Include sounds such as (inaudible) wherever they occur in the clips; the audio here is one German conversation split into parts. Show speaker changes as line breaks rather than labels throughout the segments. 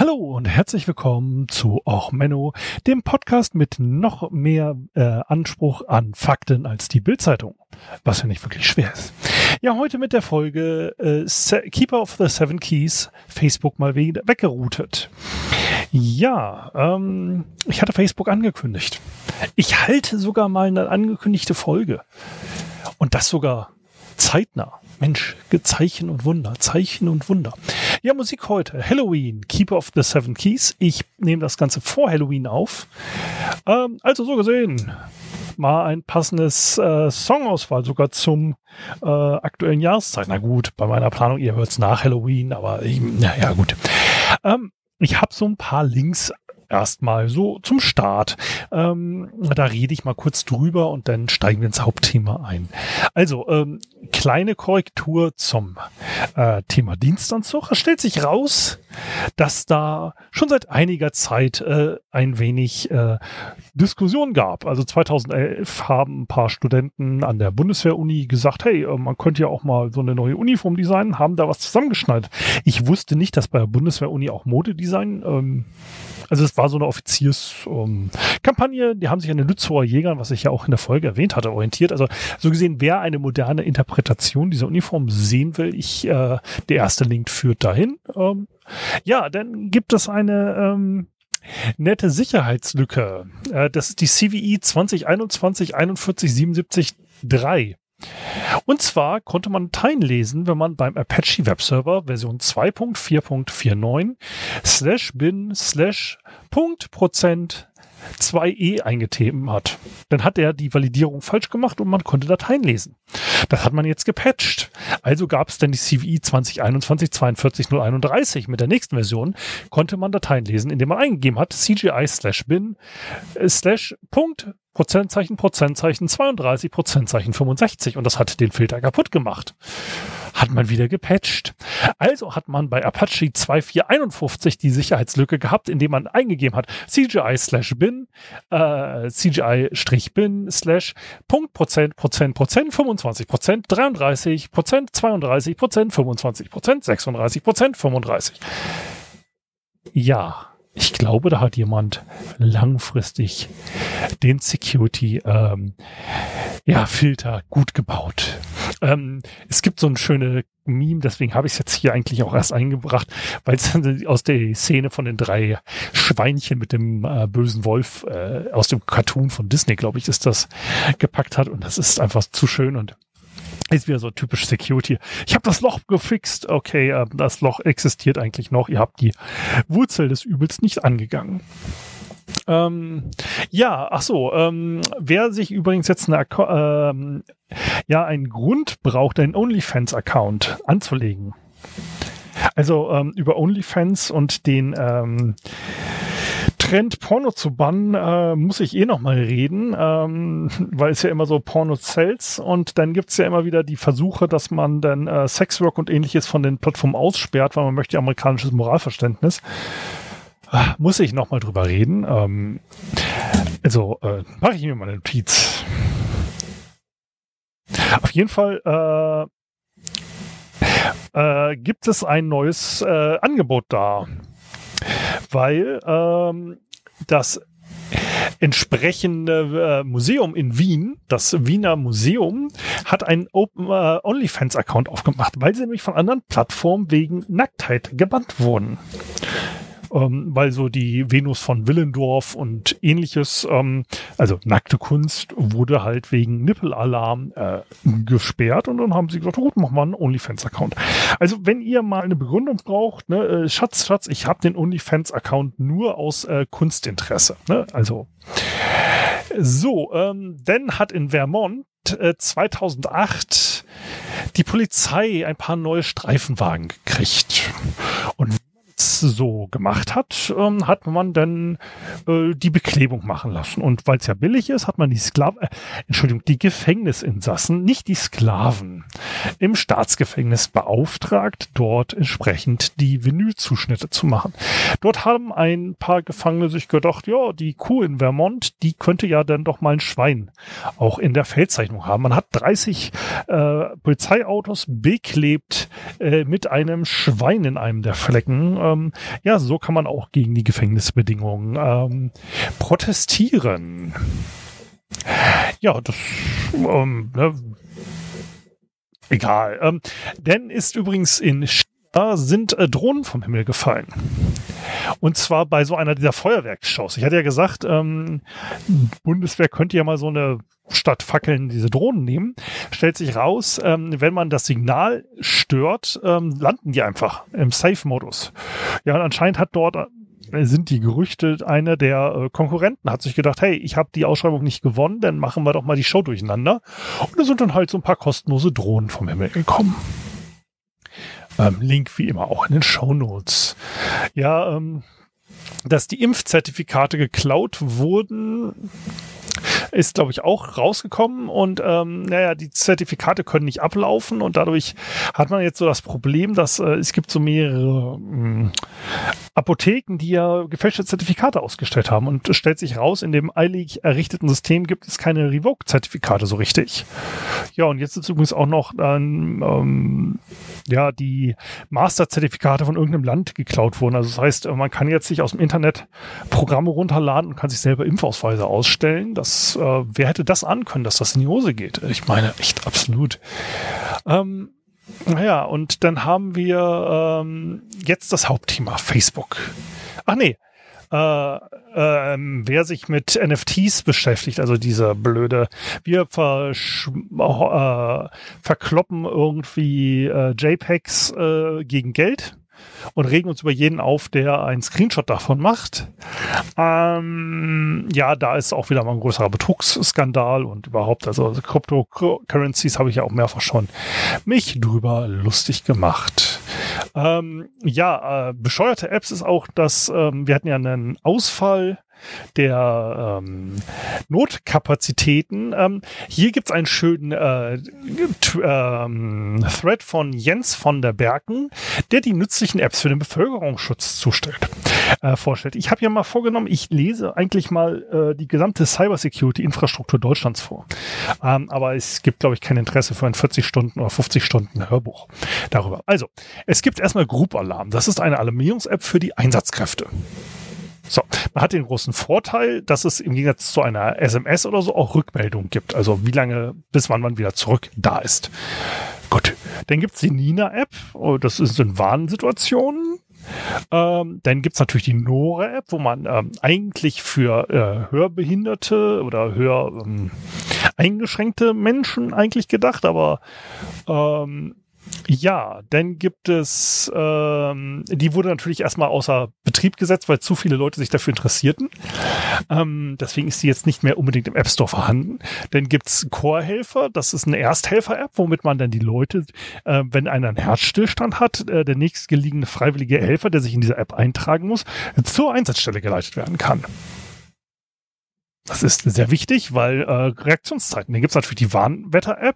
Hallo und herzlich willkommen zu Och Menno, dem Podcast mit noch mehr äh, Anspruch an Fakten als die Bildzeitung, was ja nicht wirklich schwer ist. Ja, heute mit der Folge äh, Keeper of the Seven Keys, Facebook mal wieder weggeroutet. Ja, ähm, ich hatte Facebook angekündigt. Ich halte sogar mal eine angekündigte Folge. Und das sogar zeitnah. Mensch, Zeichen und Wunder, Zeichen und Wunder. Ja, Musik heute. Halloween, Keeper of the Seven Keys. Ich nehme das Ganze vor Halloween auf. Ähm, also so gesehen, mal ein passendes äh, Songauswahl sogar zum äh, aktuellen Jahreszeit. Na gut, bei meiner Planung, ihr hört es nach Halloween, aber ich, na ja, gut. Ähm, ich habe so ein paar Links erstmal so zum Start. Ähm, da rede ich mal kurz drüber und dann steigen wir ins Hauptthema ein. Also, ähm, kleine Korrektur zum äh, Thema Dienstanzug. Es stellt sich raus, dass da schon seit einiger Zeit äh, ein wenig äh, Diskussion gab. Also 2011 haben ein paar Studenten an der Bundeswehr-Uni gesagt, hey, äh, man könnte ja auch mal so eine neue Uniform designen, haben da was zusammengeschnallt. Ich wusste nicht, dass bei der Bundeswehr-Uni auch Modedesign ähm, also es war so eine Offizierskampagne, um, die haben sich an den Lützower Jägern, was ich ja auch in der Folge erwähnt hatte, orientiert. Also so gesehen, wer eine moderne Interpretation dieser Uniform sehen will, ich, äh, der erste Link führt dahin. Ähm, ja, dann gibt es eine ähm, nette Sicherheitslücke. Äh, das ist die CVE 2021 41 77 3. Und zwar konnte man Dateien lesen, wenn man beim Apache Webserver Version 2.4.49 slash bin slash Punkt Prozent 2e eingeteben hat. Dann hat er die Validierung falsch gemacht und man konnte Dateien lesen. Das hat man jetzt gepatcht. Also gab es dann die CVI 2021 42031 mit der nächsten Version, konnte man Dateien lesen, indem man eingegeben hat CGI slash bin äh, slash Punkt Prozentzeichen, Prozentzeichen 32, Prozentzeichen 65 und das hat den Filter kaputt gemacht. Hat man wieder gepatcht. Also hat man bei Apache 2451 die Sicherheitslücke gehabt, indem man eingegeben hat CGI slash bin, äh, CGI-bin slash Punkt Prozent, Prozent, Prozent, 25 Prozent, 33 Prozent, 32 Prozent, 25 Prozent, 36 Prozent, 35. Ja ich glaube, da hat jemand langfristig den Security ähm, ja, Filter gut gebaut. Ähm, es gibt so ein schöne Meme, deswegen habe ich es jetzt hier eigentlich auch erst eingebracht, weil es aus der Szene von den drei Schweinchen mit dem äh, bösen Wolf äh, aus dem Cartoon von Disney, glaube ich, ist das gepackt hat und das ist einfach zu schön und ist wieder so typisch Security. Ich habe das Loch gefixt. Okay, äh, das Loch existiert eigentlich noch. Ihr habt die Wurzel des Übels nicht angegangen. Ähm, ja, ach so. Ähm, wer sich übrigens jetzt eine, ähm, ja einen Grund braucht, einen OnlyFans-Account anzulegen. Also ähm, über OnlyFans und den ähm, Trend, Porno zu bannen, äh, muss ich eh noch mal reden, ähm, (laughs) weil es ja immer so Porno-Cells und dann gibt's ja immer wieder die Versuche, dass man dann äh, Sexwork und ähnliches von den Plattformen aussperrt, weil man möchte amerikanisches Moralverständnis. Äh, muss ich noch mal drüber reden. Ähm, also äh, mache ich mir mal eine Notiz. Auf jeden Fall äh, äh, gibt es ein neues äh, Angebot da weil ähm, das entsprechende äh, Museum in Wien, das Wiener Museum, hat einen Open äh, OnlyFans Account aufgemacht, weil sie nämlich von anderen Plattformen wegen Nacktheit gebannt wurden ähm, weil so die Venus von Willendorf und ähnliches, ähm, also nackte Kunst, wurde halt wegen Nippelalarm äh, gesperrt und dann haben sie gesagt, gut, mach mal einen OnlyFans-Account. Also wenn ihr mal eine Begründung braucht, ne, äh, Schatz, Schatz, ich habe den OnlyFans-Account nur aus äh, Kunstinteresse. Ne? Also so, ähm, dann hat in Vermont äh, 2008 die Polizei ein paar neue Streifenwagen gekriegt. Und so gemacht hat, ähm, hat man dann äh, die Beklebung machen lassen. Und weil es ja billig ist, hat man die Sklaven, äh, Entschuldigung, die Gefängnisinsassen, nicht die Sklaven, im Staatsgefängnis beauftragt, dort entsprechend die Vinylzuschnitte zu machen. Dort haben ein paar Gefangene sich gedacht, ja, die Kuh in Vermont, die könnte ja dann doch mal ein Schwein auch in der Feldzeichnung haben. Man hat 30 äh, Polizeiautos beklebt äh, mit einem Schwein in einem der Flecken. Ähm, ja, so kann man auch gegen die Gefängnisbedingungen ähm, protestieren. Ja, das ähm, ne, egal. Ähm, denn ist übrigens in China sind äh, Drohnen vom Himmel gefallen. Und zwar bei so einer dieser Feuerwerksshows. Ich hatte ja gesagt, ähm, Bundeswehr könnte ja mal so eine statt Fackeln diese Drohnen nehmen. Stellt sich raus, ähm, wenn man das Signal stört, ähm, landen die einfach im Safe-Modus. Ja, und anscheinend hat dort äh, sind die Gerüchte, einer der äh, Konkurrenten hat sich gedacht, hey, ich habe die Ausschreibung nicht gewonnen, dann machen wir doch mal die Show durcheinander. Und da sind dann halt so ein paar kostenlose Drohnen vom Himmel gekommen. Ähm, Link wie immer auch in den Show Notes. Ja, ähm, dass die Impfzertifikate geklaut wurden, ist, glaube ich, auch rausgekommen und ähm, naja, die Zertifikate können nicht ablaufen und dadurch hat man jetzt so das Problem, dass äh, es gibt so mehrere mh, mm, Apotheken, die ja gefälschte Zertifikate ausgestellt haben und es stellt sich raus, in dem eilig errichteten System gibt es keine Revoke-Zertifikate so richtig. Ja, und jetzt ist übrigens auch noch dann ähm, ja die Master-Zertifikate von irgendeinem Land geklaut worden. Also das heißt, man kann jetzt sich aus dem Internet Programme runterladen und kann sich selber Impfausweise ausstellen. Das äh, wer hätte das ankönnen, dass das in die Hose geht? Ich meine, echt absolut. Ähm, naja, und dann haben wir ähm, jetzt das Hauptthema, Facebook. Ach nee, äh, ähm, wer sich mit NFTs beschäftigt, also dieser blöde, wir äh, verkloppen irgendwie äh, JPEGs äh, gegen Geld und regen uns über jeden auf, der einen Screenshot davon macht. Ähm, ja, da ist auch wieder mal ein größerer Betrugsskandal und überhaupt, also Cryptocurrencies habe ich ja auch mehrfach schon mich drüber lustig gemacht. Ähm, ja, äh, bescheuerte Apps ist auch, dass ähm, wir hatten ja einen Ausfall der ähm, Notkapazitäten. Ähm, hier gibt's einen schönen äh, ähm, Thread von Jens von der Berken, der die nützlichen Apps für den Bevölkerungsschutz zustellt, äh, vorstellt. Ich habe ja mal vorgenommen, ich lese eigentlich mal äh, die gesamte Cybersecurity-Infrastruktur Deutschlands vor. Ähm, aber es gibt, glaube ich, kein Interesse für ein 40 Stunden oder 50 Stunden Hörbuch darüber. Also, es gibt erstmal Group Alarm. Das ist eine Alarmierungs-App für die Einsatzkräfte. So, man hat den großen Vorteil, dass es im Gegensatz zu einer SMS oder so auch Rückmeldung gibt. Also wie lange, bis wann man wieder zurück da ist. Gut, dann gibt's die Nina-App. Oh, das ist in Warnsituationen. Ähm, dann gibt's natürlich die Nora-App, wo man ähm, eigentlich für äh, Hörbehinderte oder hör ähm, eingeschränkte Menschen eigentlich gedacht, aber ähm, ja, dann gibt es, ähm, die wurde natürlich erstmal außer Betrieb gesetzt, weil zu viele Leute sich dafür interessierten. Ähm, deswegen ist sie jetzt nicht mehr unbedingt im App Store vorhanden. Dann gibt's Core-Helfer, das ist eine Ersthelfer-App, womit man dann die Leute, äh, wenn einer einen Herzstillstand hat, äh, der nächstgelegene freiwillige Helfer, der sich in dieser App eintragen muss, zur Einsatzstelle geleitet werden kann. Das ist sehr wichtig, weil äh, Reaktionszeiten. Dann gibt es natürlich die Warnwetter-App,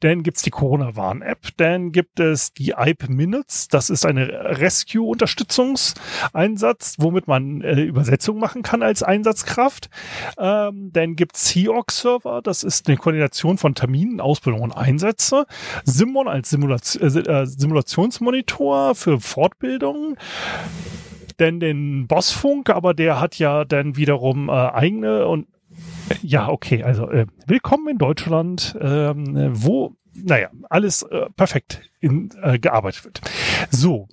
dann gibt es die Corona-Warn-App, dann gibt es die IPE Minutes, das ist eine Rescue-Unterstützungseinsatz, womit man äh, Übersetzung machen kann als Einsatzkraft. Ähm, dann gibt es SEOC-Server, das ist eine Koordination von Terminen, Ausbildung und Einsätze. Simon als Simulation, äh, Simulationsmonitor für Denn den Bossfunk, aber der hat ja dann wiederum äh, eigene und äh, ja, okay, also äh, willkommen in Deutschland, ähm, wo, naja, alles äh, perfekt in, äh, gearbeitet wird. So.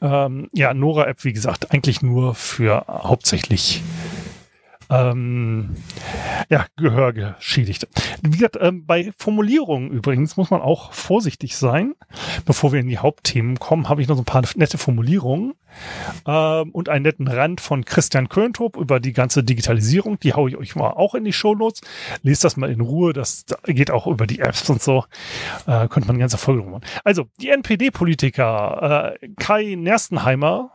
Ähm, ja, Nora-App, wie gesagt, eigentlich nur für hauptsächlich ähm, ja, Gehörgeschädigte. Wie gesagt, ähm, bei Formulierungen übrigens muss man auch vorsichtig sein. Bevor wir in die Hauptthemen kommen, habe ich noch so ein paar nette Formulierungen ähm, und einen netten Rand von Christian Köntrup über die ganze Digitalisierung. Die haue ich euch mal auch in die Shownotes. Lest das mal in Ruhe. Das geht auch über die Apps und so. Äh, könnte man eine ganze Folge machen. Also, die NPD-Politiker äh, Kai Nerstenheimer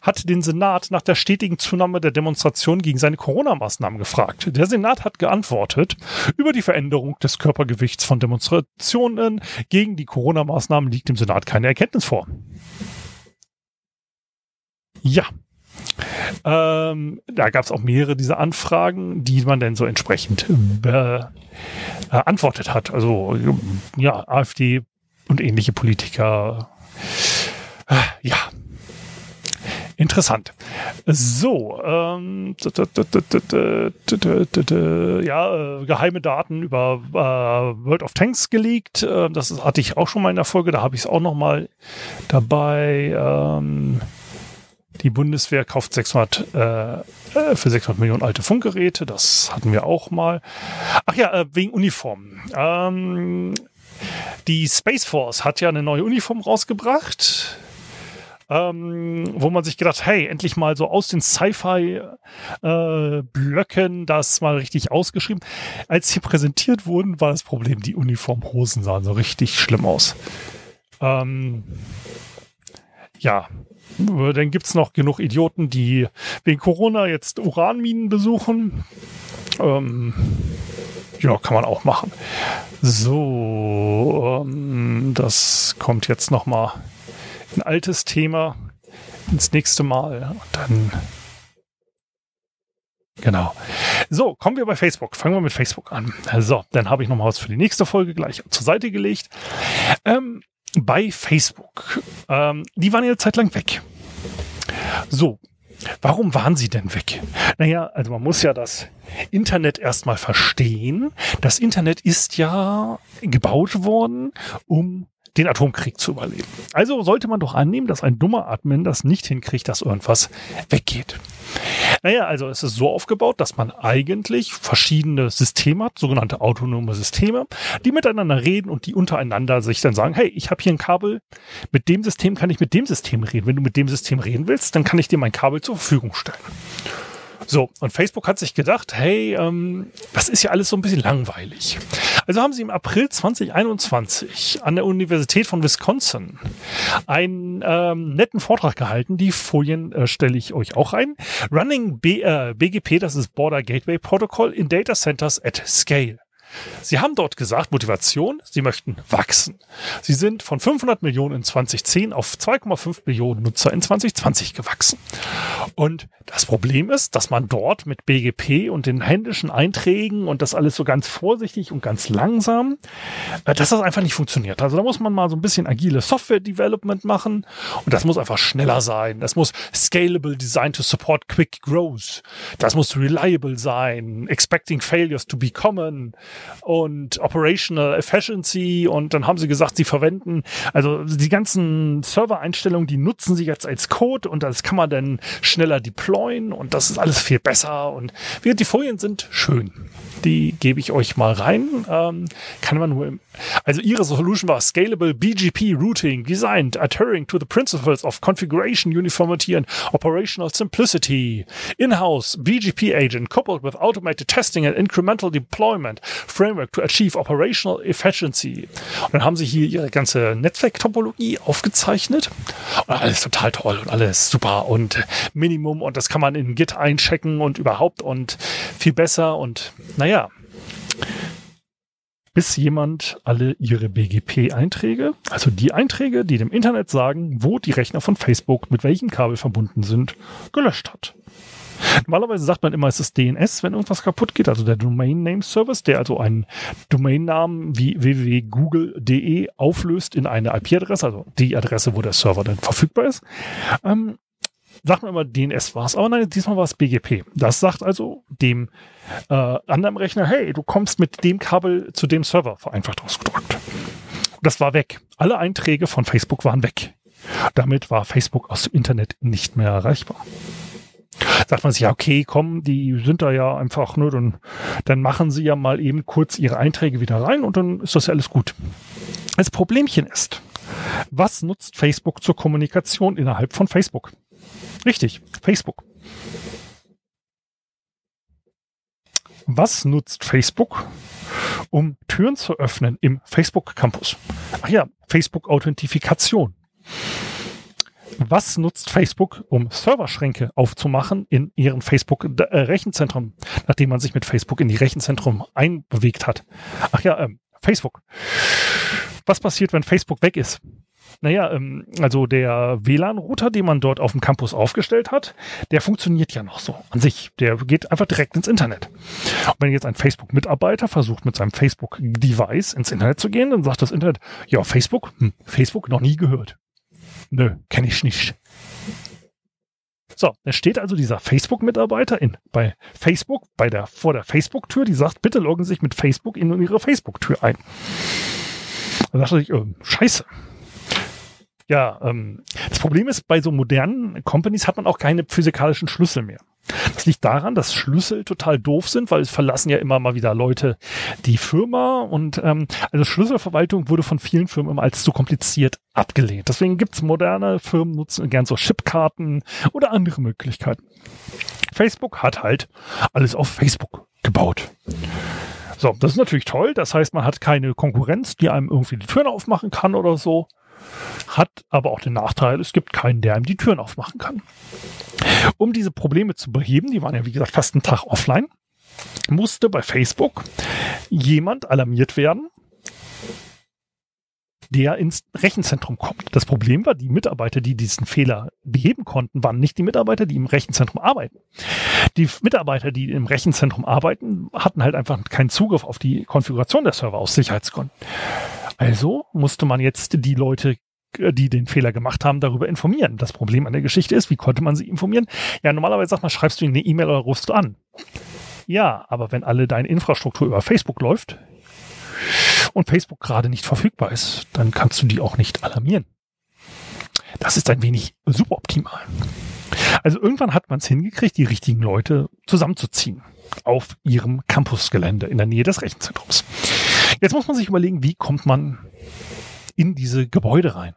hat den Senat nach der stetigen Zunahme der Demonstration gegen seine Corona-Maßnahmen gefragt. Der Senat hat geantwortet, über die Veränderung des Körpergewichts von Demonstrationen gegen die Corona-Maßnahmen liegt dem Senat keine Erkenntnis vor. Ja. Ähm, da gab es auch mehrere dieser Anfragen, die man dann so entsprechend beantwortet äh, hat. Also ja, AfD und ähnliche Politiker. Äh, ja, Interessant. So, ähm, ja, äh, geheime Daten über äh, World of Tanks geleakt. Äh, das hatte ich auch schon mal in der Folge, da habe ich es auch noch mal dabei. Ähm, die Bundeswehr kauft 600 äh, äh, für 600 Millionen alte Funkgeräte. Das hatten wir auch mal. Ach ja, äh, wegen Uniformen. Ähm, die Space Force hat ja eine neue Uniform rausgebracht ähm, wo man sich gedacht, hey, endlich mal so aus den Sci-Fi-Blöcken äh, das mal richtig ausgeschrieben. Als sie präsentiert wurden, war das Problem, die Uniformhosen sahen so richtig schlimm aus. Ähm, ja, dann gibt es noch genug Idioten, die wegen Corona jetzt Uranminen besuchen. Ähm, ja, kann man auch machen. So, ähm, das kommt jetzt noch mal ein altes Thema ins nächste Mal. Und dann. Genau. So, kommen wir bei Facebook. Fangen wir mit Facebook an. So, dann habe ich noch mal was für die nächste Folge gleich zur Seite gelegt. Ähm, bei Facebook. Ähm, die waren ja eine Zeit lang weg. So, Warum waren sie denn weg? Naja, also man muss ja das Internet erstmal verstehen. Das Internet ist ja gebaut worden, um den Atomkrieg zu überleben. Also sollte man doch annehmen, dass ein dummer Admin das nicht hinkriegt, dass irgendwas weggeht. Naja, also es ist so aufgebaut, dass man eigentlich verschiedene Systeme hat, sogenannte autonome Systeme, die miteinander reden und die untereinander sich dann sagen, hey, ich habe hier ein Kabel, mit dem System kann ich mit dem System reden. Wenn du mit dem System reden willst, dann kann ich dir mein Kabel zur Verfügung stellen. So, und Facebook hat sich gedacht, hey, ähm, das ist ja alles so ein bisschen langweilig. Also haben sie im April 2021 an der Universität von Wisconsin einen ähm, netten Vortrag gehalten. Die Folien äh, stelle ich euch auch ein. Running B, äh, BGP, das ist Border Gateway Protocol in Data Centers at Scale. Sie haben dort gesagt, Motivation, Sie möchten wachsen. Sie sind von 500 Millionen in 2010 auf 2,5 Millionen Nutzer in 2020 gewachsen. Und das Problem ist, dass man dort mit BGP und den händischen Einträgen und das alles so ganz vorsichtig und ganz langsam, äh, dass das einfach nicht funktioniert. Also da muss man mal so ein bisschen agile Software-Development machen und das muss einfach schneller sein. Das muss scalable design to support quick growth. Das muss reliable sein, expecting failures to be common und Operational Efficiency und dann haben sie gesagt, sie verwenden, also die ganzen Server-Einstellungen, die nutzen sie jetzt als Code und das kann man dann schneller deployen und das ist alles viel besser und die Folien sind schön. Die gebe ich euch mal rein. Ähm, kann man nur, also ihre Solution war Scalable BGP Routing, designed adhering to the principles of configuration uniformity and operational simplicity. In-house BGP agent coupled with automated testing and incremental deployment framework to achieve operational efficiency. Und dann haben sie hier ihre ganze Netzwerktopologie aufgezeichnet. Und alles total toll und alles super und Minimum und das kann man in Git einchecken und überhaupt und viel besser und naja. Bis jemand alle ihre BGP-Einträge, also die Einträge, die dem Internet sagen, wo die Rechner von Facebook mit welchem Kabel verbunden sind, gelöscht hat. Normalerweise sagt man immer, es ist DNS, wenn irgendwas kaputt geht, also der Domain Name Service, der also einen Domainnamen wie www.google.de auflöst in eine IP-Adresse, also die Adresse, wo der Server dann verfügbar ist. Ähm, sagt man immer, DNS war es, aber nein, diesmal war es BGP. Das sagt also dem äh, anderen Rechner, hey, du kommst mit dem Kabel zu dem Server, vereinfacht ausgedrückt. Das war weg. Alle Einträge von Facebook waren weg. Damit war Facebook aus dem Internet nicht mehr erreichbar. sagt man sich, ja, okay, komm, die sind da ja einfach, ne, dann, dann machen sie ja mal eben kurz ihre Einträge wieder rein und dann ist das ja alles gut. Das Problemchen ist, was nutzt Facebook zur Kommunikation innerhalb von Facebook? Richtig, Facebook. Was nutzt Facebook, um Türen zu öffnen im Facebook Campus? Ach ja, Facebook-Authentifikation. Was nutzt Facebook, um Serverschränke aufzumachen in ihren Facebook-Rechenzentrum, nachdem man sich mit Facebook in die Rechenzentrum einbewegt hat? Ach ja, ähm, Facebook. Was passiert, wenn Facebook weg ist? Naja, ähm, also der WLAN-Router, den man dort auf dem Campus aufgestellt hat, der funktioniert ja noch so an sich. Der geht einfach direkt ins Internet. Und wenn jetzt ein Facebook-Mitarbeiter versucht, mit seinem Facebook-Device ins Internet zu gehen, dann sagt das Internet, ja, Facebook, hm, Facebook noch nie gehört. Nö, kenne ich nicht. So, da steht also dieser Facebook-Mitarbeiter in, bei Facebook, bei der, vor der Facebook-Tür, die sagt, bitte loggen Sie sich mit Facebook in Ihre Facebook-Tür ein. Da dachte ich, äh, scheiße, ja, ähm, das Problem ist, bei so modernen Companies hat man auch keine physikalischen Schlüssel mehr. Das liegt daran, dass Schlüssel total doof sind, weil es verlassen ja immer mal wieder Leute die Firma und ähm, also Schlüsselverwaltung wurde von vielen Firmen immer als zu kompliziert abgelehnt. Deswegen gibt's moderne Firmen, nutzen gern so Chipkarten oder andere Möglichkeiten. Facebook hat halt alles auf Facebook gebaut. So, das ist natürlich toll. Das heißt, man hat keine Konkurrenz, die einem irgendwie die Türen aufmachen kann oder so hat aber auch den Nachteil, es gibt keinen, der ihm die Türen aufmachen kann. Um diese Probleme zu beheben, die waren ja wie gesagt fast einen Tag offline, musste bei Facebook jemand alarmiert werden, der ins Rechenzentrum kommt. Das Problem war, die Mitarbeiter, die diesen Fehler beheben konnten, waren nicht die Mitarbeiter, die im Rechenzentrum arbeiten. Die Mitarbeiter, die im Rechenzentrum arbeiten, hatten halt einfach keinen Zugriff auf die Konfiguration der Server aus Sicherheitsgründen. Also musste man jetzt die Leute die den Fehler gemacht haben, darüber informieren. Das Problem an der Geschichte ist, wie konnte man sie informieren? Ja, normalerweise sagt man, schreibst du ihnen eine E-Mail oder rufst du an. Ja, aber wenn alle deine Infrastruktur über Facebook läuft und Facebook gerade nicht verfügbar ist, dann kannst du die auch nicht alarmieren. Das ist ein wenig suboptimal. Also irgendwann hat man es hingekriegt, die richtigen Leute zusammenzuziehen auf ihrem Campusgelände in der Nähe des Rechenzentrums. Jetzt muss man sich überlegen, wie kommt man in diese Gebäude rein.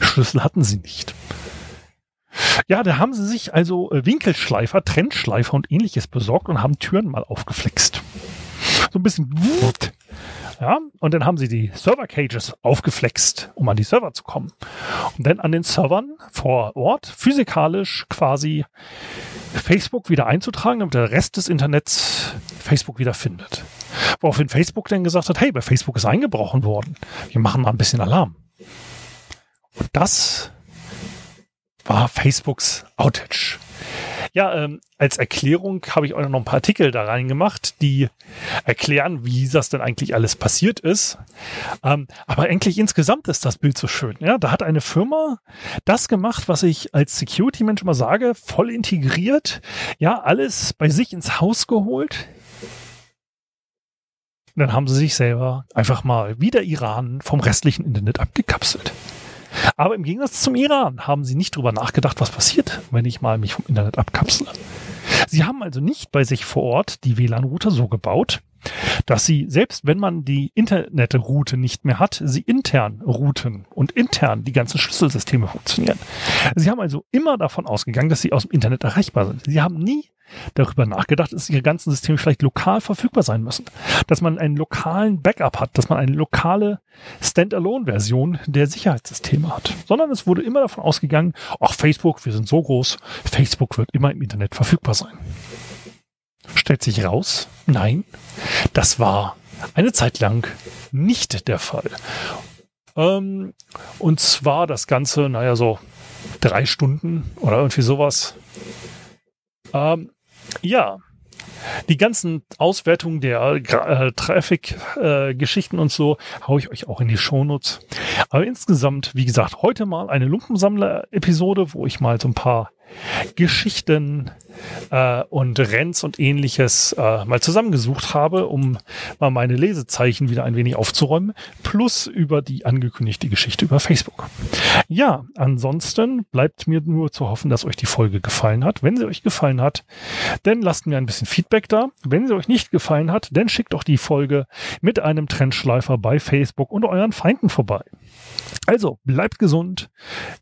Schlüssel hatten sie nicht. Ja, da haben sie sich also äh, Winkelschleifer, Trennschleifer und ähnliches besorgt und haben Türen mal aufgeflext. So ein bisschen. Ja, und dann haben sie die Server Cages aufgeflext, um an die Server zu kommen. Und dann an den Servern vor Ort physikalisch quasi Facebook wieder einzutragen, damit der Rest des Internets Facebook wieder findet. Woraufhin Facebook dann gesagt hat, hey, bei Facebook ist eingebrochen worden. Wir machen mal ein bisschen Alarm. Und das war Facebooks Outage. Ja, ähm, als Erklärung habe ich auch noch ein paar Artikel da reingemacht, die erklären, wie das denn eigentlich alles passiert ist. Ähm, aber eigentlich insgesamt ist das Bild so schön. Ja, da hat eine Firma das gemacht, was ich als Security-Mensch immer sage, voll integriert. Ja, alles bei sich ins Haus geholt. Und dann haben sie sich selber einfach mal wie der Iran vom restlichen Internet abgekapselt. Aber im Gegensatz zum Iran haben sie nicht drüber nachgedacht, was passiert, wenn ich mal mich vom Internet abkapsle. Sie haben also nicht bei sich vor Ort die WLAN-Router so gebaut, dass sie, selbst wenn man die Internetroute nicht mehr hat, sie intern routen und intern die ganzen Schlüsselsysteme funktionieren. Sie haben also immer davon ausgegangen, dass sie aus dem Internet erreichbar sind. Sie haben nie darüber nachgedacht, dass ihre ganzen Systeme vielleicht lokal verfügbar sein müssen. Dass man einen lokalen Backup hat, dass man eine lokale Standalone-Version der Sicherheitssysteme hat. Sondern es wurde immer davon ausgegangen, ach Facebook, wir sind so groß, Facebook wird immer im Internet verfügbar sein. Stellt sich raus, nein, das war eine Zeit lang nicht der Fall. Ähm, und zwar das Ganze, naja, so drei Stunden oder irgendwie sowas. Ähm, ja, die ganzen Auswertungen der äh, Traffic-Geschichten äh, und so haue ich euch auch in die Shownotes. Aber insgesamt, wie gesagt, heute mal eine Lumpensammler-Episode, wo ich mal so ein paar Geschichten äh, und Rents und ähnliches äh, mal zusammengesucht habe, um mal meine Lesezeichen wieder ein wenig aufzuräumen, plus über die angekündigte Geschichte über Facebook. Ja, ansonsten bleibt mir nur zu hoffen, dass euch die Folge gefallen hat. Wenn sie euch gefallen hat, dann lasst mir ein bisschen Feedback da. Wenn sie euch nicht gefallen hat, dann schickt auch die Folge mit einem Trendschleifer bei Facebook und euren Feinden vorbei. Also bleibt gesund,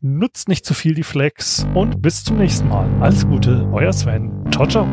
nutzt nicht zu viel die Flex und bis zum nächsten Mal. Alles Gute, euer Sven. Ciao, ciao.